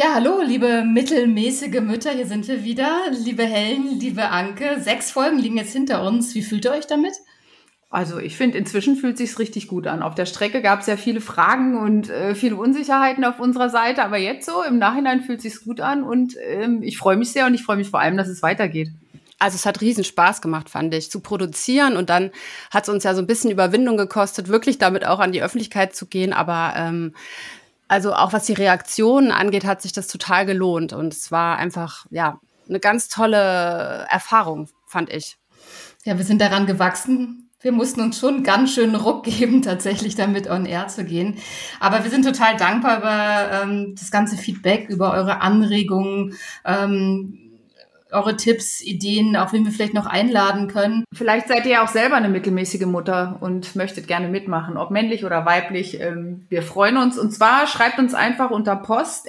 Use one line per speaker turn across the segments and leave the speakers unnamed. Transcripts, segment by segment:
Ja, hallo, liebe mittelmäßige Mütter, hier sind wir wieder. Liebe Helen, liebe Anke, sechs Folgen liegen jetzt hinter uns. Wie fühlt ihr euch damit?
Also ich finde, inzwischen fühlt sich richtig gut an. Auf der Strecke gab es ja viele Fragen und äh, viele Unsicherheiten auf unserer Seite, aber jetzt so im Nachhinein fühlt sich gut an und ähm, ich freue mich sehr und ich freue mich vor allem, dass es weitergeht.
Also es hat riesen Spaß gemacht, fand ich, zu produzieren und dann hat es uns ja so ein bisschen Überwindung gekostet, wirklich damit auch an die Öffentlichkeit zu gehen, aber ähm, also auch was die Reaktionen angeht, hat sich das total gelohnt und es war einfach ja eine ganz tolle Erfahrung, fand ich.
Ja, wir sind daran gewachsen wir mussten uns schon ganz schön Ruck geben, tatsächlich damit on air zu gehen. Aber wir sind total dankbar über ähm, das ganze Feedback, über eure Anregungen, ähm, eure Tipps, Ideen, auch wen wir vielleicht noch einladen können.
Vielleicht seid ihr ja auch selber eine mittelmäßige Mutter und möchtet gerne mitmachen, ob männlich oder weiblich. Ähm, wir freuen uns. Und zwar schreibt uns einfach unter post@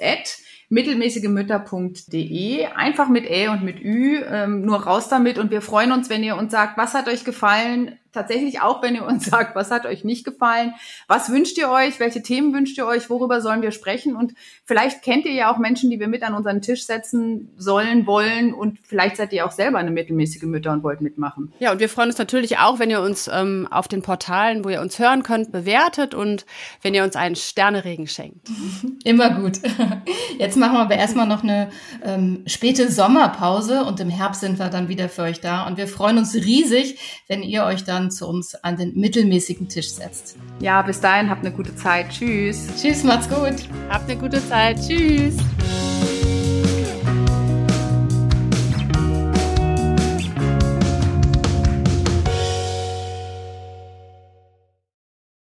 mittelmäßigemütter.de. Einfach mit Ä und mit Ü, ähm, nur raus damit. Und wir freuen uns, wenn ihr uns sagt, was hat euch gefallen, tatsächlich auch, wenn ihr uns sagt, was hat euch nicht gefallen, was wünscht ihr euch, welche Themen wünscht ihr euch, worüber sollen wir sprechen und vielleicht kennt ihr ja auch Menschen, die wir mit an unseren Tisch setzen sollen, wollen und vielleicht seid ihr auch selber eine mittelmäßige Mütter und wollt mitmachen.
Ja, und wir freuen uns natürlich auch, wenn ihr uns ähm, auf den Portalen, wo ihr uns hören könnt, bewertet und wenn ihr uns einen Sterneregen schenkt.
Immer gut. Jetzt machen wir aber erstmal noch eine ähm, späte Sommerpause und im Herbst sind wir dann wieder für euch da und wir freuen uns riesig, wenn ihr euch da dann zu uns an den mittelmäßigen Tisch setzt.
Ja, bis dahin habt eine gute Zeit. Tschüss.
Tschüss, macht's gut.
Habt eine gute Zeit. Tschüss.